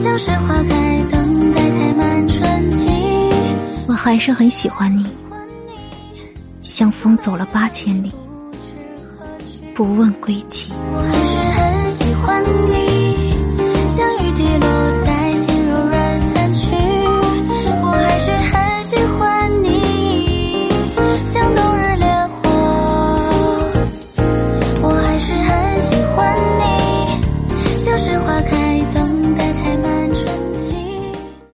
像是花开等待开满春季，我还是很喜欢你。像风走了八千里，不问归期。我还是很喜欢你。像雨滴落在心柔软散去。我还是很喜欢你。像冬日烈火。我还是很喜欢你。像是花开等待。